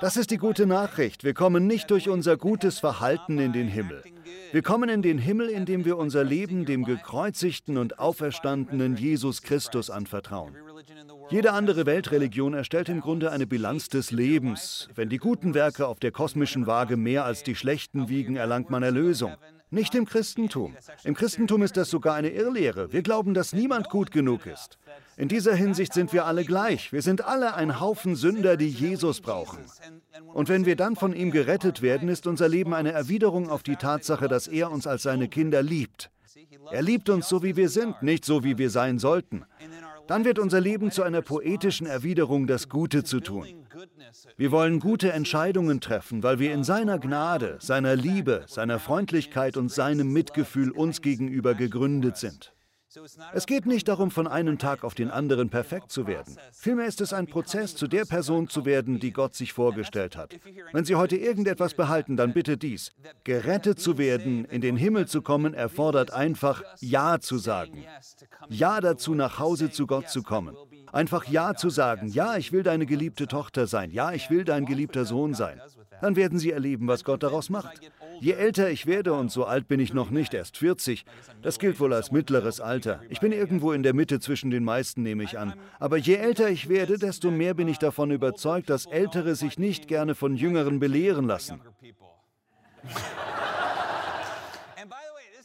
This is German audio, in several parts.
Das ist die gute Nachricht. Wir kommen nicht durch unser gutes Verhalten in den Himmel. Wir kommen in den Himmel, indem wir unser Leben dem gekreuzigten und auferstandenen Jesus Christus anvertrauen. Jede andere Weltreligion erstellt im Grunde eine Bilanz des Lebens. Wenn die guten Werke auf der kosmischen Waage mehr als die schlechten wiegen, erlangt man Erlösung. Nicht im Christentum. Im Christentum ist das sogar eine Irrlehre. Wir glauben, dass niemand gut genug ist. In dieser Hinsicht sind wir alle gleich. Wir sind alle ein Haufen Sünder, die Jesus brauchen. Und wenn wir dann von ihm gerettet werden, ist unser Leben eine Erwiderung auf die Tatsache, dass er uns als seine Kinder liebt. Er liebt uns so, wie wir sind, nicht so, wie wir sein sollten. Dann wird unser Leben zu einer poetischen Erwiderung, das Gute zu tun. Wir wollen gute Entscheidungen treffen, weil wir in seiner Gnade, seiner Liebe, seiner Freundlichkeit und seinem Mitgefühl uns gegenüber gegründet sind. Es geht nicht darum, von einem Tag auf den anderen perfekt zu werden. Vielmehr ist es ein Prozess, zu der Person zu werden, die Gott sich vorgestellt hat. Wenn Sie heute irgendetwas behalten, dann bitte dies. Gerettet zu werden, in den Himmel zu kommen, erfordert einfach Ja zu sagen. Ja dazu, nach Hause zu Gott zu kommen. Einfach Ja zu sagen. Ja, ich will deine geliebte Tochter sein. Ja, ich will dein geliebter Sohn sein. Dann werden Sie erleben, was Gott daraus macht. Je älter ich werde, und so alt bin ich noch nicht, erst 40, das gilt wohl als mittleres Alter. Ich bin irgendwo in der Mitte zwischen den meisten, nehme ich an. Aber je älter ich werde, desto mehr bin ich davon überzeugt, dass Ältere sich nicht gerne von Jüngeren belehren lassen.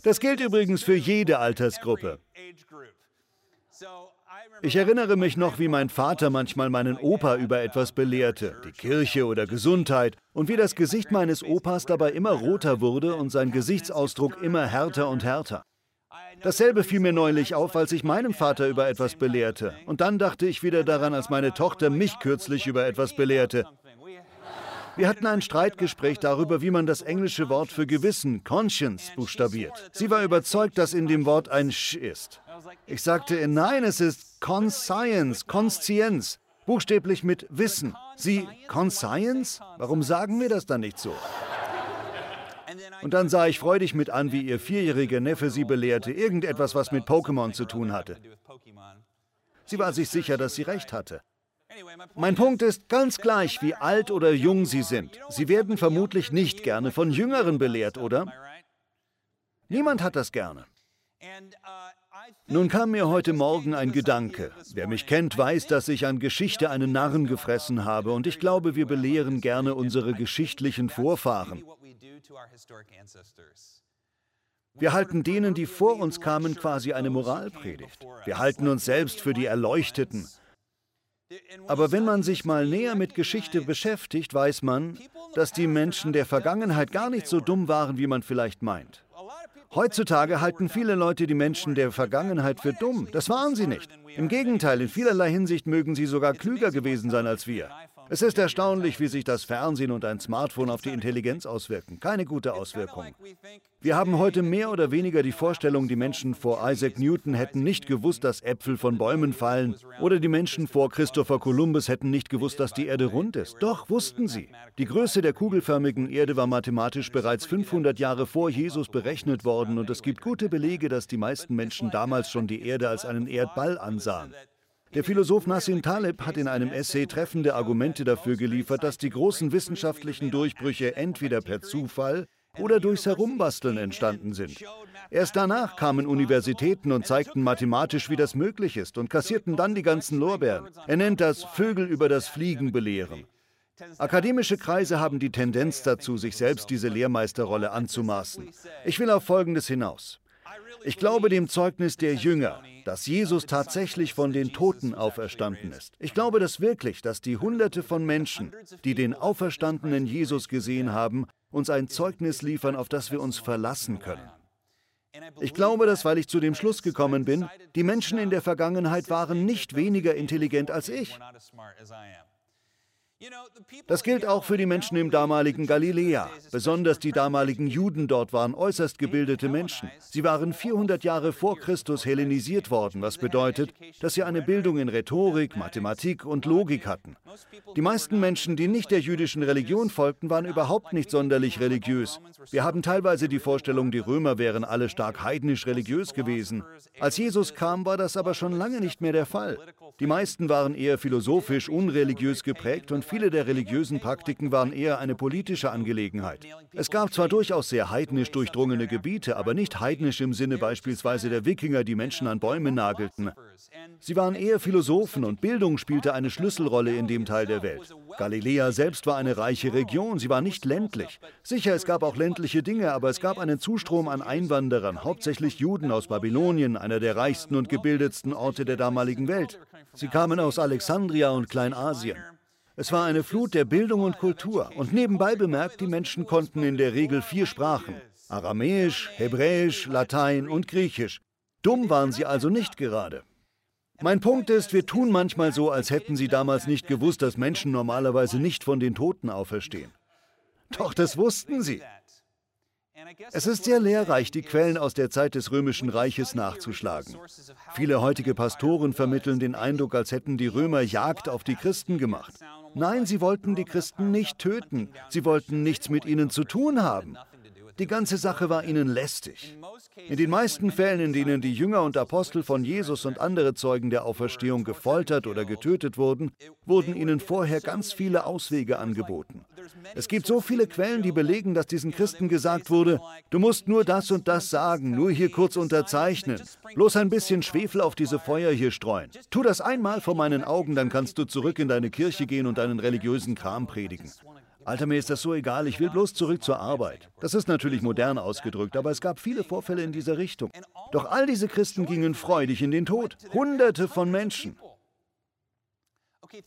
Das gilt übrigens für jede Altersgruppe. Ich erinnere mich noch, wie mein Vater manchmal meinen Opa über etwas belehrte, die Kirche oder Gesundheit, und wie das Gesicht meines Opas dabei immer roter wurde und sein Gesichtsausdruck immer härter und härter. Dasselbe fiel mir neulich auf, als ich meinem Vater über etwas belehrte. Und dann dachte ich wieder daran, als meine Tochter mich kürzlich über etwas belehrte. Wir hatten ein Streitgespräch darüber, wie man das englische Wort für Gewissen, Conscience, buchstabiert. Sie war überzeugt, dass in dem Wort ein Sch ist. Ich sagte, nein, es ist Conscience, Conscienz, buchstäblich mit Wissen. Sie, Conscience? Warum sagen wir das dann nicht so? Und dann sah ich freudig mit an, wie ihr vierjähriger Neffe sie belehrte, irgendetwas, was mit Pokémon zu tun hatte. Sie war sich sicher, dass sie recht hatte. Mein Punkt ist, ganz gleich, wie alt oder jung Sie sind, Sie werden vermutlich nicht gerne von Jüngeren belehrt, oder? Niemand hat das gerne. Nun kam mir heute Morgen ein Gedanke. Wer mich kennt, weiß, dass ich an Geschichte einen Narren gefressen habe und ich glaube, wir belehren gerne unsere geschichtlichen Vorfahren. Wir halten denen, die vor uns kamen, quasi eine Moralpredigt. Wir halten uns selbst für die Erleuchteten. Aber wenn man sich mal näher mit Geschichte beschäftigt, weiß man, dass die Menschen der Vergangenheit gar nicht so dumm waren, wie man vielleicht meint. Heutzutage halten viele Leute die Menschen der Vergangenheit für dumm. Das waren sie nicht. Im Gegenteil, in vielerlei Hinsicht mögen sie sogar klüger gewesen sein als wir. Es ist erstaunlich, wie sich das Fernsehen und ein Smartphone auf die Intelligenz auswirken. Keine gute Auswirkung. Wir haben heute mehr oder weniger die Vorstellung, die Menschen vor Isaac Newton hätten nicht gewusst, dass Äpfel von Bäumen fallen. Oder die Menschen vor Christopher Columbus hätten nicht gewusst, dass die Erde rund ist. Doch, wussten sie. Die Größe der kugelförmigen Erde war mathematisch bereits 500 Jahre vor Jesus berechnet worden und es gibt gute Belege, dass die meisten Menschen damals schon die Erde als einen Erdball ansahen. Der Philosoph Nassim Taleb hat in einem Essay treffende Argumente dafür geliefert, dass die großen wissenschaftlichen Durchbrüche entweder per Zufall oder durchs Herumbasteln entstanden sind. Erst danach kamen Universitäten und zeigten mathematisch, wie das möglich ist und kassierten dann die ganzen Lorbeeren. Er nennt das Vögel über das Fliegen belehren. Akademische Kreise haben die Tendenz dazu, sich selbst diese Lehrmeisterrolle anzumaßen. Ich will auf Folgendes hinaus. Ich glaube dem Zeugnis der Jünger, dass Jesus tatsächlich von den Toten auferstanden ist. Ich glaube das wirklich, dass die Hunderte von Menschen, die den auferstandenen Jesus gesehen haben, uns ein Zeugnis liefern, auf das wir uns verlassen können. Ich glaube das, weil ich zu dem Schluss gekommen bin, die Menschen in der Vergangenheit waren nicht weniger intelligent als ich. Das gilt auch für die Menschen im damaligen Galiläa. Besonders die damaligen Juden dort waren äußerst gebildete Menschen. Sie waren 400 Jahre vor Christus hellenisiert worden, was bedeutet, dass sie eine Bildung in Rhetorik, Mathematik und Logik hatten. Die meisten Menschen, die nicht der jüdischen Religion folgten, waren überhaupt nicht sonderlich religiös. Wir haben teilweise die Vorstellung, die Römer wären alle stark heidnisch religiös gewesen. Als Jesus kam, war das aber schon lange nicht mehr der Fall. Die meisten waren eher philosophisch, unreligiös geprägt und viele der religiösen Praktiken waren eher eine politische Angelegenheit. Es gab zwar durchaus sehr heidnisch durchdrungene Gebiete, aber nicht heidnisch im Sinne beispielsweise der Wikinger, die Menschen an Bäume nagelten. Sie waren eher Philosophen und Bildung spielte eine Schlüsselrolle in dem Teil der Welt. Galiläa selbst war eine reiche Region, sie war nicht ländlich. Sicher, es gab auch ländliche Dinge, aber es gab einen Zustrom an Einwanderern, hauptsächlich Juden aus Babylonien, einer der reichsten und gebildetsten Orte der damaligen Welt. Sie kamen aus Alexandria und Kleinasien. Es war eine Flut der Bildung und Kultur. Und nebenbei bemerkt, die Menschen konnten in der Regel vier Sprachen. Aramäisch, Hebräisch, Latein und Griechisch. Dumm waren sie also nicht gerade. Mein Punkt ist, wir tun manchmal so, als hätten sie damals nicht gewusst, dass Menschen normalerweise nicht von den Toten auferstehen. Doch das wussten sie. Es ist sehr lehrreich, die Quellen aus der Zeit des Römischen Reiches nachzuschlagen. Viele heutige Pastoren vermitteln den Eindruck, als hätten die Römer Jagd auf die Christen gemacht. Nein, sie wollten die Christen nicht töten, sie wollten nichts mit ihnen zu tun haben. Die ganze Sache war ihnen lästig. In den meisten Fällen, in denen die Jünger und Apostel von Jesus und andere Zeugen der Auferstehung gefoltert oder getötet wurden, wurden ihnen vorher ganz viele Auswege angeboten. Es gibt so viele Quellen, die belegen, dass diesen Christen gesagt wurde, du musst nur das und das sagen, nur hier kurz unterzeichnen, bloß ein bisschen Schwefel auf diese Feuer hier streuen. Tu das einmal vor meinen Augen, dann kannst du zurück in deine Kirche gehen und deinen religiösen Kram predigen. Alter, mir ist das so egal, ich will bloß zurück zur Arbeit. Das ist natürlich modern ausgedrückt, aber es gab viele Vorfälle in dieser Richtung. Doch all diese Christen gingen freudig in den Tod. Hunderte von Menschen.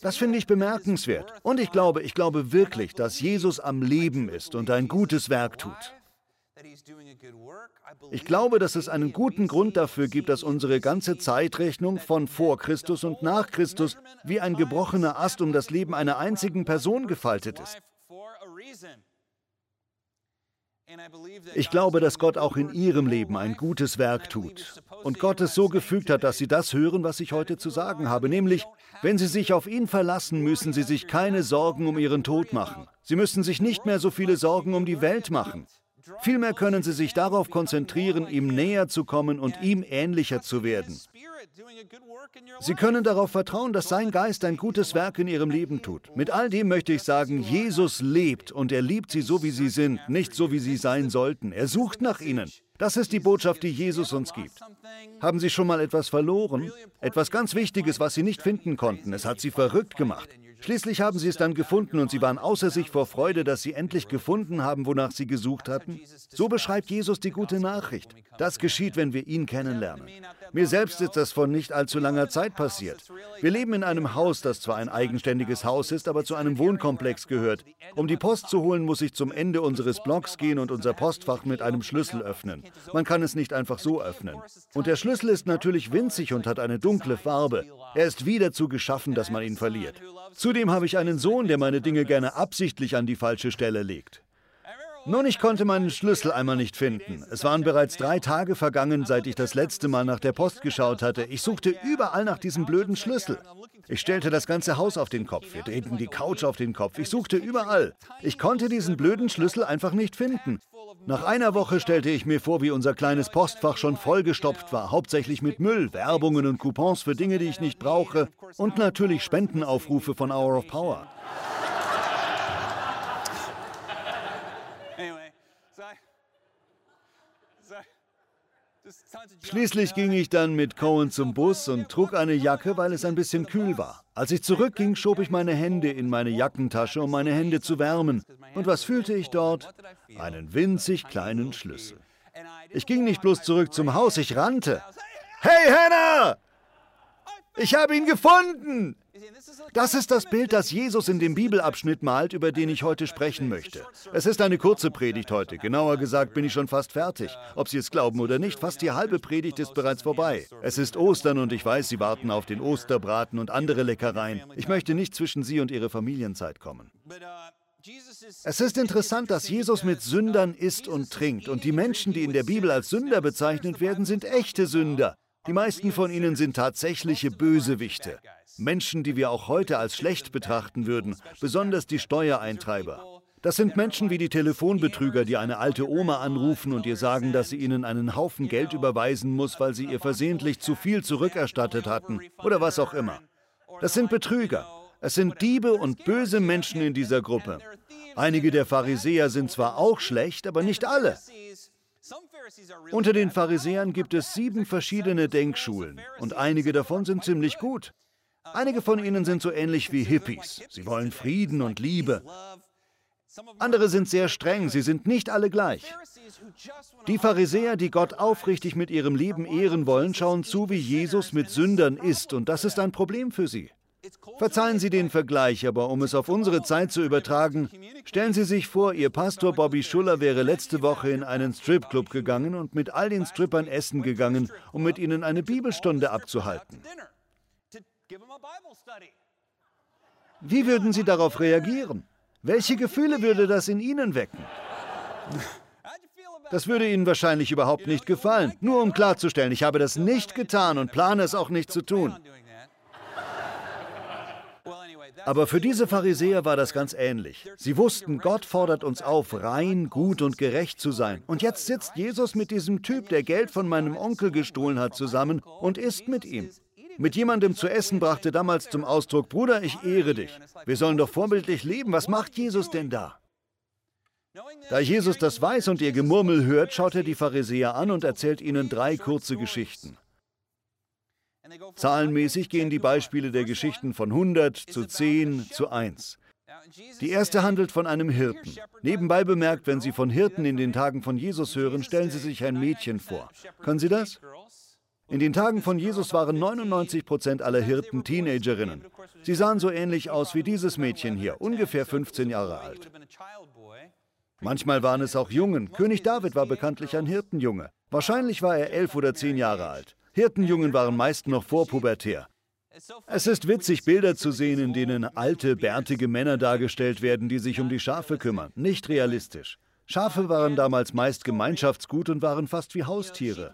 Das finde ich bemerkenswert. Und ich glaube, ich glaube wirklich, dass Jesus am Leben ist und ein gutes Werk tut. Ich glaube, dass es einen guten Grund dafür gibt, dass unsere ganze Zeitrechnung von vor Christus und nach Christus wie ein gebrochener Ast um das Leben einer einzigen Person gefaltet ist. Ich glaube, dass Gott auch in ihrem Leben ein gutes Werk tut und Gott es so gefügt hat, dass sie das hören, was ich heute zu sagen habe, nämlich, wenn sie sich auf ihn verlassen, müssen sie sich keine Sorgen um ihren Tod machen. Sie müssen sich nicht mehr so viele Sorgen um die Welt machen. Vielmehr können sie sich darauf konzentrieren, ihm näher zu kommen und ihm ähnlicher zu werden. Sie können darauf vertrauen, dass sein Geist ein gutes Werk in ihrem Leben tut. Mit all dem möchte ich sagen, Jesus lebt und er liebt sie so, wie sie sind, nicht so, wie sie sein sollten. Er sucht nach ihnen. Das ist die Botschaft, die Jesus uns gibt. Haben Sie schon mal etwas verloren? Etwas ganz Wichtiges, was Sie nicht finden konnten. Es hat Sie verrückt gemacht. Schließlich haben sie es dann gefunden und sie waren außer sich vor Freude, dass sie endlich gefunden haben, wonach sie gesucht hatten. So beschreibt Jesus die gute Nachricht. Das geschieht, wenn wir ihn kennenlernen. Mir selbst ist das vor nicht allzu langer Zeit passiert. Wir leben in einem Haus, das zwar ein eigenständiges Haus ist, aber zu einem Wohnkomplex gehört. Um die Post zu holen, muss ich zum Ende unseres Blocks gehen und unser Postfach mit einem Schlüssel öffnen. Man kann es nicht einfach so öffnen. Und der Schlüssel ist natürlich winzig und hat eine dunkle Farbe. Er ist wie dazu geschaffen, dass man ihn verliert. Zudem habe ich einen Sohn, der meine Dinge gerne absichtlich an die falsche Stelle legt. Nun, ich konnte meinen Schlüssel einmal nicht finden. Es waren bereits drei Tage vergangen, seit ich das letzte Mal nach der Post geschaut hatte. Ich suchte überall nach diesem blöden Schlüssel. Ich stellte das ganze Haus auf den Kopf. Wir drehten die Couch auf den Kopf. Ich suchte überall. Ich konnte diesen blöden Schlüssel einfach nicht finden. Nach einer Woche stellte ich mir vor, wie unser kleines Postfach schon vollgestopft war, hauptsächlich mit Müll, Werbungen und Coupons für Dinge, die ich nicht brauche und natürlich Spendenaufrufe von Hour of Power. Schließlich ging ich dann mit Cohen zum Bus und trug eine Jacke, weil es ein bisschen kühl war. Als ich zurückging, schob ich meine Hände in meine Jackentasche, um meine Hände zu wärmen. Und was fühlte ich dort? Einen winzig kleinen Schlüssel. Ich ging nicht bloß zurück zum Haus, ich rannte. Hey, Hannah! Ich habe ihn gefunden! Das ist das Bild, das Jesus in dem Bibelabschnitt malt, über den ich heute sprechen möchte. Es ist eine kurze Predigt heute. Genauer gesagt bin ich schon fast fertig. Ob Sie es glauben oder nicht, fast die halbe Predigt ist bereits vorbei. Es ist Ostern und ich weiß, Sie warten auf den Osterbraten und andere Leckereien. Ich möchte nicht zwischen Sie und Ihre Familienzeit kommen. Es ist interessant, dass Jesus mit Sündern isst und trinkt und die Menschen, die in der Bibel als Sünder bezeichnet werden, sind echte Sünder. Die meisten von ihnen sind tatsächliche Bösewichte. Menschen, die wir auch heute als schlecht betrachten würden, besonders die Steuereintreiber. Das sind Menschen wie die Telefonbetrüger, die eine alte Oma anrufen und ihr sagen, dass sie ihnen einen Haufen Geld überweisen muss, weil sie ihr versehentlich zu viel zurückerstattet hatten oder was auch immer. Das sind Betrüger. Es sind Diebe und böse Menschen in dieser Gruppe. Einige der Pharisäer sind zwar auch schlecht, aber nicht alle. Unter den Pharisäern gibt es sieben verschiedene Denkschulen und einige davon sind ziemlich gut. Einige von ihnen sind so ähnlich wie Hippies. Sie wollen Frieden und Liebe. Andere sind sehr streng, sie sind nicht alle gleich. Die Pharisäer, die Gott aufrichtig mit ihrem Leben ehren wollen, schauen zu, wie Jesus mit Sündern ist, und das ist ein Problem für sie. Verzeihen Sie den Vergleich, aber um es auf unsere Zeit zu übertragen, stellen Sie sich vor, Ihr Pastor Bobby Schuller wäre letzte Woche in einen Stripclub gegangen und mit all den Strippern essen gegangen, um mit ihnen eine Bibelstunde abzuhalten. Wie würden Sie darauf reagieren? Welche Gefühle würde das in Ihnen wecken? Das würde Ihnen wahrscheinlich überhaupt nicht gefallen. Nur um klarzustellen, ich habe das nicht getan und plane es auch nicht zu tun. Aber für diese Pharisäer war das ganz ähnlich. Sie wussten, Gott fordert uns auf, rein, gut und gerecht zu sein. Und jetzt sitzt Jesus mit diesem Typ, der Geld von meinem Onkel gestohlen hat, zusammen und isst mit ihm. Mit jemandem zu essen brachte damals zum Ausdruck, Bruder, ich ehre dich. Wir sollen doch vorbildlich leben. Was macht Jesus denn da? Da Jesus das weiß und ihr Gemurmel hört, schaut er die Pharisäer an und erzählt ihnen drei kurze Geschichten. Zahlenmäßig gehen die Beispiele der Geschichten von 100 zu 10 zu 1. Die erste handelt von einem Hirten. Nebenbei bemerkt, wenn Sie von Hirten in den Tagen von Jesus hören, stellen Sie sich ein Mädchen vor. Können Sie das? In den Tagen von Jesus waren 99 Prozent aller Hirten Teenagerinnen. Sie sahen so ähnlich aus wie dieses Mädchen hier, ungefähr 15 Jahre alt. Manchmal waren es auch Jungen. König David war bekanntlich ein Hirtenjunge. Wahrscheinlich war er elf oder zehn Jahre alt. Hirtenjungen waren meist noch vorpubertär. Es ist witzig, Bilder zu sehen, in denen alte, bärtige Männer dargestellt werden, die sich um die Schafe kümmern. Nicht realistisch. Schafe waren damals meist Gemeinschaftsgut und waren fast wie Haustiere.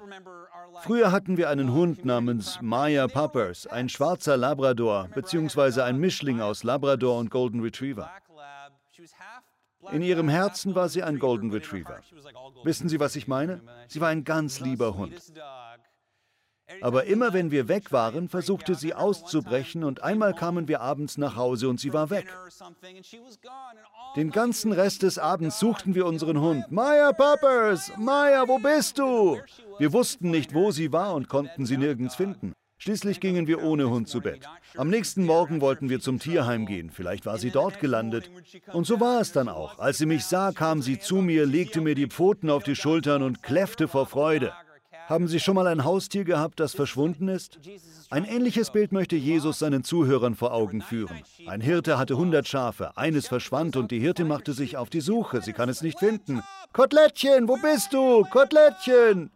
Früher hatten wir einen Hund namens Maya Poppers, ein schwarzer Labrador, beziehungsweise ein Mischling aus Labrador und Golden Retriever. In ihrem Herzen war sie ein Golden Retriever. Wissen Sie, was ich meine? Sie war ein ganz lieber Hund. Aber immer wenn wir weg waren, versuchte sie auszubrechen und einmal kamen wir abends nach Hause und sie war weg. Den ganzen Rest des Abends suchten wir unseren Hund. Maya Poppers, Maya, wo bist du? Wir wussten nicht, wo sie war und konnten sie nirgends finden. Schließlich gingen wir ohne Hund zu Bett. Am nächsten Morgen wollten wir zum Tierheim gehen. Vielleicht war sie dort gelandet. Und so war es dann auch. Als sie mich sah, kam sie zu mir, legte mir die Pfoten auf die Schultern und kläffte vor Freude. Haben Sie schon mal ein Haustier gehabt, das verschwunden ist? Ein ähnliches Bild möchte Jesus seinen Zuhörern vor Augen führen. Ein Hirte hatte 100 Schafe, eines verschwand und die Hirte machte sich auf die Suche. Sie kann es nicht finden. Kotelettchen, wo bist du? Kotelettchen!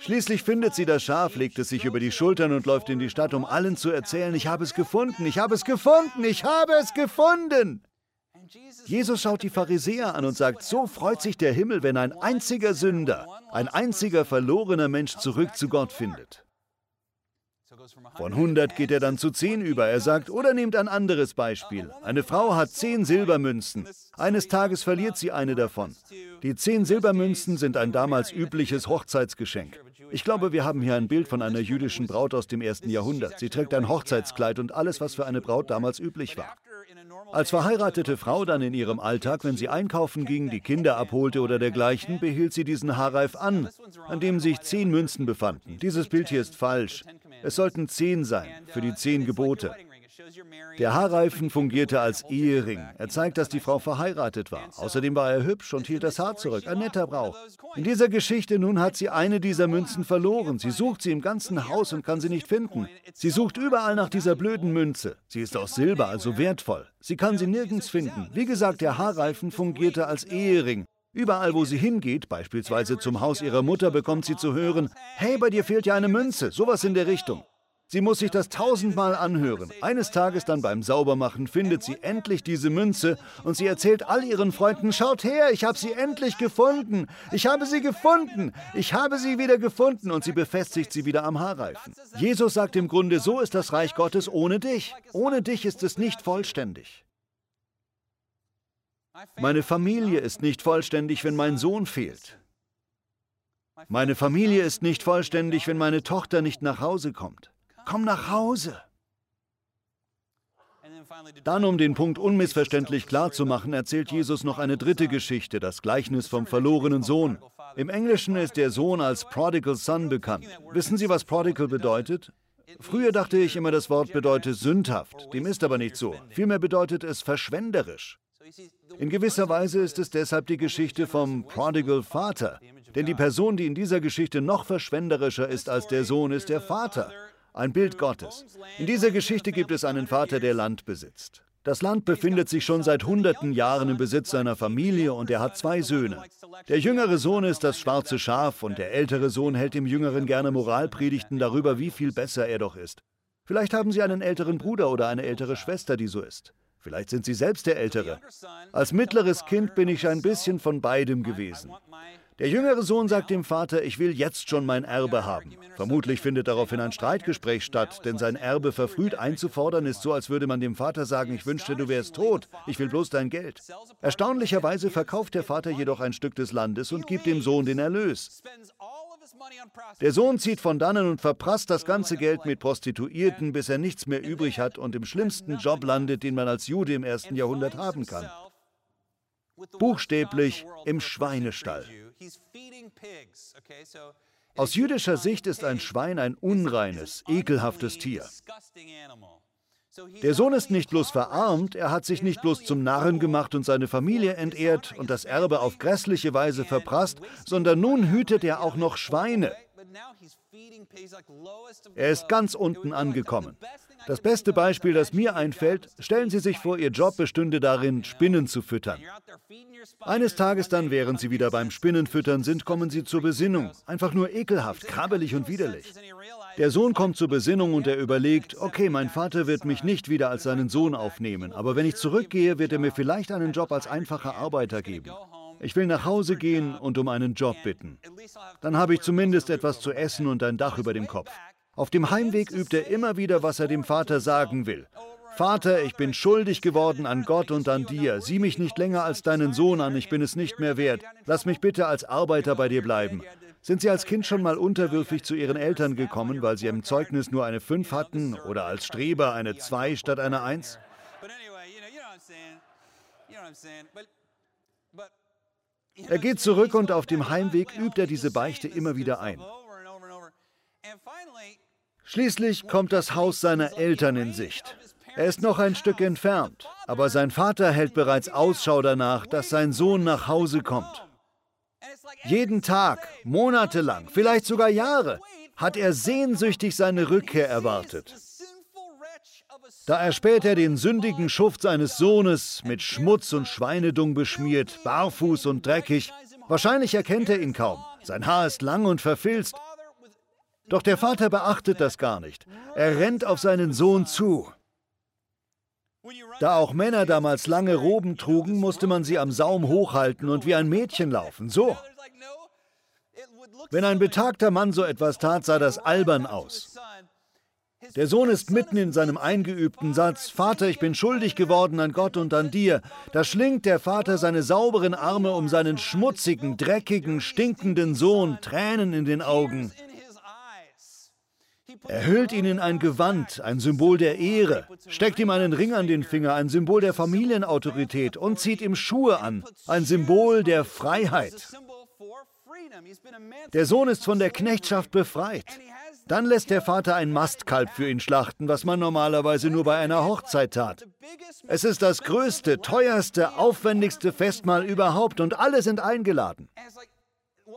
Schließlich findet sie das Schaf, legt es sich über die Schultern und läuft in die Stadt, um allen zu erzählen, ich habe es gefunden, ich habe es gefunden, ich habe es gefunden. Jesus schaut die Pharisäer an und sagt, so freut sich der Himmel, wenn ein einziger Sünder, ein einziger verlorener Mensch zurück zu Gott findet. Von 100 geht er dann zu 10 über. Er sagt, oder nehmt ein anderes Beispiel. Eine Frau hat 10 Silbermünzen. Eines Tages verliert sie eine davon. Die 10 Silbermünzen sind ein damals übliches Hochzeitsgeschenk. Ich glaube, wir haben hier ein Bild von einer jüdischen Braut aus dem ersten Jahrhundert. Sie trägt ein Hochzeitskleid und alles, was für eine Braut damals üblich war. Als verheiratete Frau dann in ihrem Alltag, wenn sie einkaufen ging, die Kinder abholte oder dergleichen, behielt sie diesen Haarreif an, an dem sich zehn Münzen befanden. Dieses Bild hier ist falsch. Es sollten zehn sein, für die zehn Gebote. Der Haarreifen fungierte als Ehering. Er zeigt, dass die Frau verheiratet war. Außerdem war er hübsch und hielt das Haar zurück. Ein netter Brauch. In dieser Geschichte nun hat sie eine dieser Münzen verloren. Sie sucht sie im ganzen Haus und kann sie nicht finden. Sie sucht überall nach dieser blöden Münze. Sie ist aus Silber, also wertvoll. Sie kann sie nirgends finden. Wie gesagt, der Haarreifen fungierte als Ehering. Überall, wo sie hingeht, beispielsweise zum Haus ihrer Mutter, bekommt sie zu hören, hey, bei dir fehlt ja eine Münze, sowas in der Richtung. Sie muss sich das tausendmal anhören. Eines Tages dann beim Saubermachen findet sie endlich diese Münze und sie erzählt all ihren Freunden, schaut her, ich habe sie endlich gefunden. Ich habe sie gefunden. Ich habe sie wieder gefunden und sie befestigt sie wieder am Haarreifen. Jesus sagt im Grunde, so ist das Reich Gottes ohne dich. Ohne dich ist es nicht vollständig. Meine Familie ist nicht vollständig, wenn mein Sohn fehlt. Meine Familie ist nicht vollständig, wenn meine Tochter nicht nach Hause kommt. Komm nach Hause. Dann, um den Punkt unmissverständlich klar zu machen, erzählt Jesus noch eine dritte Geschichte, das Gleichnis vom verlorenen Sohn. Im Englischen ist der Sohn als Prodigal Son bekannt. Wissen Sie, was Prodigal bedeutet? Früher dachte ich immer, das Wort bedeutet sündhaft. Dem ist aber nicht so. Vielmehr bedeutet es verschwenderisch. In gewisser Weise ist es deshalb die Geschichte vom Prodigal Vater. Denn die Person, die in dieser Geschichte noch verschwenderischer ist als der Sohn, ist der Vater. Ein Bild Gottes. In dieser Geschichte gibt es einen Vater, der Land besitzt. Das Land befindet sich schon seit hunderten Jahren im Besitz seiner Familie und er hat zwei Söhne. Der jüngere Sohn ist das schwarze Schaf und der ältere Sohn hält dem Jüngeren gerne Moralpredigten darüber, wie viel besser er doch ist. Vielleicht haben Sie einen älteren Bruder oder eine ältere Schwester, die so ist. Vielleicht sind Sie selbst der Ältere. Als mittleres Kind bin ich ein bisschen von beidem gewesen. Der jüngere Sohn sagt dem Vater, ich will jetzt schon mein Erbe haben. Vermutlich findet daraufhin ein Streitgespräch statt, denn sein Erbe verfrüht einzufordern ist so, als würde man dem Vater sagen, ich wünschte, du wärst tot, ich will bloß dein Geld. Erstaunlicherweise verkauft der Vater jedoch ein Stück des Landes und gibt dem Sohn den Erlös. Der Sohn zieht von dannen und verprasst das ganze Geld mit Prostituierten, bis er nichts mehr übrig hat und im schlimmsten Job landet, den man als Jude im ersten Jahrhundert haben kann. Buchstäblich im Schweinestall. Aus jüdischer Sicht ist ein Schwein ein unreines, ekelhaftes Tier. Der Sohn ist nicht bloß verarmt, er hat sich nicht bloß zum Narren gemacht und seine Familie entehrt und das Erbe auf grässliche Weise verprasst, sondern nun hütet er auch noch Schweine. Er ist ganz unten angekommen. Das beste Beispiel, das mir einfällt, stellen Sie sich vor, Ihr Job bestünde darin, Spinnen zu füttern. Eines Tages dann, während Sie wieder beim Spinnenfüttern sind, kommen Sie zur Besinnung. Einfach nur ekelhaft, krabbelig und widerlich. Der Sohn kommt zur Besinnung und er überlegt, okay, mein Vater wird mich nicht wieder als seinen Sohn aufnehmen, aber wenn ich zurückgehe, wird er mir vielleicht einen Job als einfacher Arbeiter geben. Ich will nach Hause gehen und um einen Job bitten. Dann habe ich zumindest etwas zu essen und ein Dach über dem Kopf. Auf dem Heimweg übt er immer wieder, was er dem Vater sagen will. Vater, ich bin schuldig geworden an Gott und an dir. Sieh mich nicht länger als deinen Sohn an, ich bin es nicht mehr wert. Lass mich bitte als Arbeiter bei dir bleiben. Sind Sie als Kind schon mal unterwürfig zu Ihren Eltern gekommen, weil Sie im Zeugnis nur eine 5 hatten oder als Streber eine 2 statt einer 1? Er geht zurück und auf dem Heimweg übt er diese Beichte immer wieder ein. Schließlich kommt das Haus seiner Eltern in Sicht. Er ist noch ein Stück entfernt, aber sein Vater hält bereits Ausschau danach, dass sein Sohn nach Hause kommt. Jeden Tag, monatelang, vielleicht sogar Jahre, hat er sehnsüchtig seine Rückkehr erwartet. Da erspäht er den sündigen Schuft seines Sohnes, mit Schmutz und Schweinedung beschmiert, barfuß und dreckig. Wahrscheinlich erkennt er ihn kaum. Sein Haar ist lang und verfilzt. Doch der Vater beachtet das gar nicht. Er rennt auf seinen Sohn zu. Da auch Männer damals lange Roben trugen, musste man sie am Saum hochhalten und wie ein Mädchen laufen. So. Wenn ein betagter Mann so etwas tat, sah das albern aus. Der Sohn ist mitten in seinem eingeübten Satz, Vater, ich bin schuldig geworden an Gott und an dir. Da schlingt der Vater seine sauberen Arme um seinen schmutzigen, dreckigen, stinkenden Sohn, Tränen in den Augen. Er hüllt ihn in ein Gewand, ein Symbol der Ehre, steckt ihm einen Ring an den Finger, ein Symbol der Familienautorität und zieht ihm Schuhe an, ein Symbol der Freiheit. Der Sohn ist von der Knechtschaft befreit. Dann lässt der Vater ein Mastkalb für ihn schlachten, was man normalerweise nur bei einer Hochzeit tat. Es ist das größte, teuerste, aufwendigste Festmahl überhaupt und alle sind eingeladen.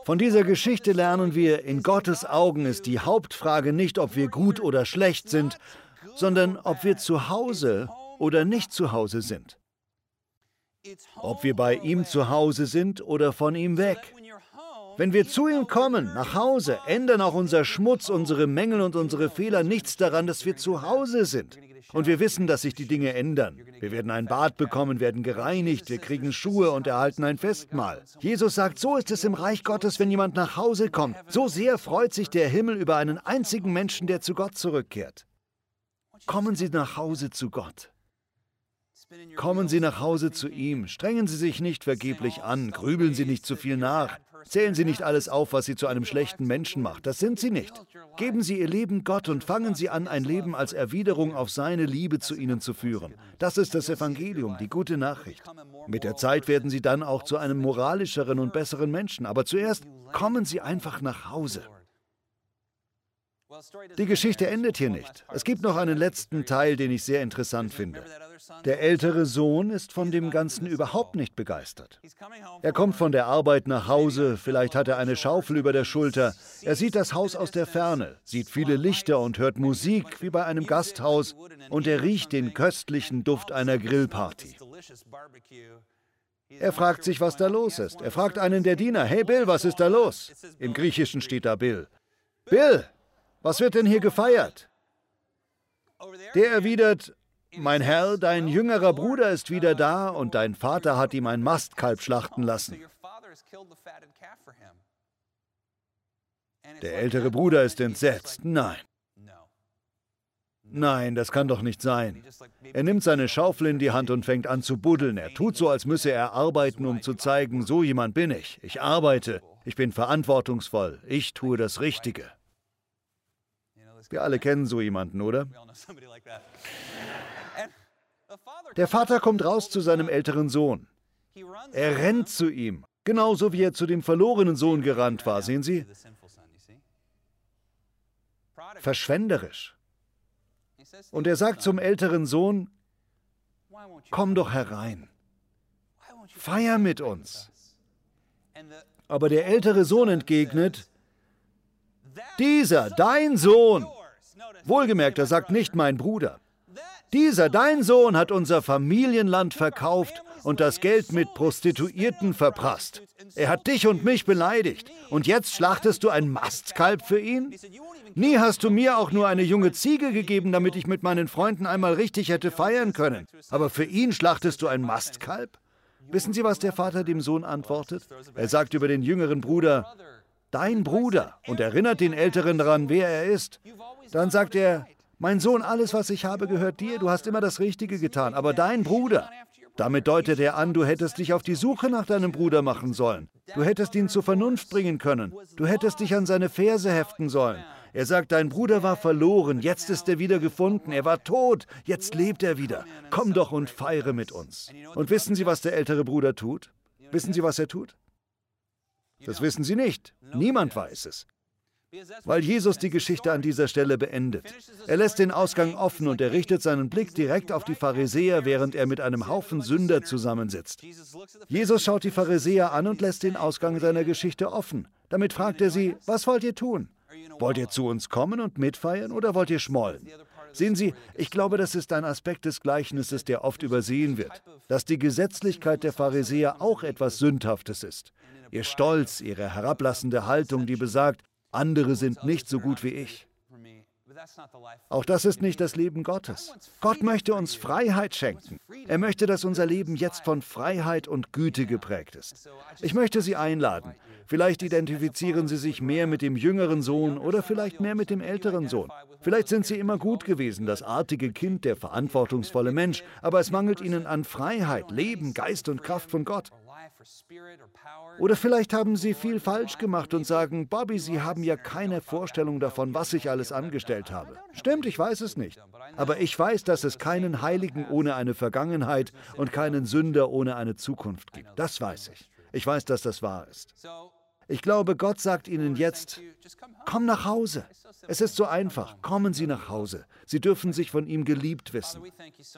Von dieser Geschichte lernen wir, in Gottes Augen ist die Hauptfrage nicht, ob wir gut oder schlecht sind, sondern ob wir zu Hause oder nicht zu Hause sind. Ob wir bei ihm zu Hause sind oder von ihm weg. Wenn wir zu ihm kommen, nach Hause, ändern auch unser Schmutz, unsere Mängel und unsere Fehler nichts daran, dass wir zu Hause sind. Und wir wissen, dass sich die Dinge ändern. Wir werden ein Bad bekommen, werden gereinigt, wir kriegen Schuhe und erhalten ein Festmahl. Jesus sagt, so ist es im Reich Gottes, wenn jemand nach Hause kommt. So sehr freut sich der Himmel über einen einzigen Menschen, der zu Gott zurückkehrt. Kommen Sie nach Hause zu Gott. Kommen Sie nach Hause zu ihm, strengen Sie sich nicht vergeblich an, grübeln Sie nicht zu viel nach, zählen Sie nicht alles auf, was Sie zu einem schlechten Menschen macht, das sind Sie nicht. Geben Sie Ihr Leben Gott und fangen Sie an, ein Leben als Erwiderung auf seine Liebe zu Ihnen zu führen. Das ist das Evangelium, die gute Nachricht. Mit der Zeit werden Sie dann auch zu einem moralischeren und besseren Menschen, aber zuerst kommen Sie einfach nach Hause. Die Geschichte endet hier nicht. Es gibt noch einen letzten Teil, den ich sehr interessant finde. Der ältere Sohn ist von dem Ganzen überhaupt nicht begeistert. Er kommt von der Arbeit nach Hause, vielleicht hat er eine Schaufel über der Schulter. Er sieht das Haus aus der Ferne, sieht viele Lichter und hört Musik wie bei einem Gasthaus und er riecht den köstlichen Duft einer Grillparty. Er fragt sich, was da los ist. Er fragt einen der Diener, hey Bill, was ist da los? Im Griechischen steht da Bill. Bill, was wird denn hier gefeiert? Der erwidert, mein Herr, dein jüngerer Bruder ist wieder da und dein Vater hat ihm ein Mastkalb schlachten lassen. Der ältere Bruder ist entsetzt. Nein. Nein, das kann doch nicht sein. Er nimmt seine Schaufel in die Hand und fängt an zu buddeln. Er tut so, als müsse er arbeiten, um zu zeigen, so jemand bin ich. Ich arbeite. Ich bin verantwortungsvoll. Ich tue das Richtige. Wir alle kennen so jemanden, oder? Der Vater kommt raus zu seinem älteren Sohn. Er rennt zu ihm, genauso wie er zu dem verlorenen Sohn gerannt war, sehen Sie? Verschwenderisch. Und er sagt zum älteren Sohn, komm doch herein, feier mit uns. Aber der ältere Sohn entgegnet, dieser, dein Sohn, wohlgemerkt, er sagt nicht mein Bruder, dieser, dein Sohn, hat unser Familienland verkauft und das Geld mit Prostituierten verprasst. Er hat dich und mich beleidigt. Und jetzt schlachtest du ein Mastkalb für ihn? Nie hast du mir auch nur eine junge Ziege gegeben, damit ich mit meinen Freunden einmal richtig hätte feiern können. Aber für ihn schlachtest du ein Mastkalb? Wissen Sie, was der Vater dem Sohn antwortet? Er sagt über den jüngeren Bruder, dein Bruder, und erinnert den Älteren daran, wer er ist. Dann sagt er, mein Sohn, alles, was ich habe, gehört dir, du hast immer das Richtige getan, aber dein Bruder, damit deutet er an, du hättest dich auf die Suche nach deinem Bruder machen sollen. Du hättest ihn zur Vernunft bringen können. Du hättest dich an seine Verse heften sollen. Er sagt, dein Bruder war verloren, jetzt ist er wieder gefunden, er war tot, jetzt lebt er wieder. Komm doch und feiere mit uns. Und wissen Sie, was der ältere Bruder tut? Wissen Sie, was er tut? Das wissen Sie nicht. Niemand weiß es. Weil Jesus die Geschichte an dieser Stelle beendet. Er lässt den Ausgang offen und er richtet seinen Blick direkt auf die Pharisäer, während er mit einem Haufen Sünder zusammensitzt. Jesus schaut die Pharisäer an und lässt den Ausgang seiner Geschichte offen. Damit fragt er sie, was wollt ihr tun? Wollt ihr zu uns kommen und mitfeiern oder wollt ihr schmollen? Sehen Sie, ich glaube, das ist ein Aspekt des Gleichnisses, der oft übersehen wird, dass die Gesetzlichkeit der Pharisäer auch etwas Sündhaftes ist. Ihr Stolz, ihre herablassende Haltung, die besagt, andere sind nicht so gut wie ich. Auch das ist nicht das Leben Gottes. Gott möchte uns Freiheit schenken. Er möchte, dass unser Leben jetzt von Freiheit und Güte geprägt ist. Ich möchte Sie einladen. Vielleicht identifizieren Sie sich mehr mit dem jüngeren Sohn oder vielleicht mehr mit dem älteren Sohn. Vielleicht sind Sie immer gut gewesen, das artige Kind, der verantwortungsvolle Mensch, aber es mangelt Ihnen an Freiheit, Leben, Geist und Kraft von Gott. Oder vielleicht haben Sie viel falsch gemacht und sagen, Bobby, Sie haben ja keine Vorstellung davon, was ich alles angestellt habe. Stimmt, ich weiß es nicht. Aber ich weiß, dass es keinen Heiligen ohne eine Vergangenheit und keinen Sünder ohne eine Zukunft gibt. Das weiß ich. Ich weiß, dass das wahr ist. Ich glaube, Gott sagt Ihnen jetzt, komm nach Hause. Es ist so einfach. Kommen Sie nach Hause. Sie dürfen sich von ihm geliebt wissen.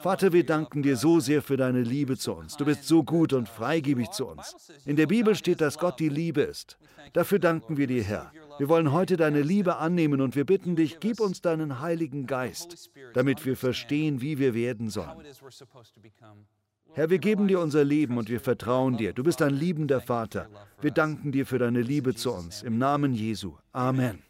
Vater, wir danken dir so sehr für deine Liebe zu uns. Du bist so gut und freigebig zu uns. In der Bibel steht, dass Gott die Liebe ist. Dafür danken wir dir, Herr. Wir wollen heute deine Liebe annehmen und wir bitten dich, gib uns deinen Heiligen Geist, damit wir verstehen, wie wir werden sollen. Herr, wir geben dir unser Leben und wir vertrauen dir. Du bist ein liebender Vater. Wir danken dir für deine Liebe zu uns. Im Namen Jesu. Amen.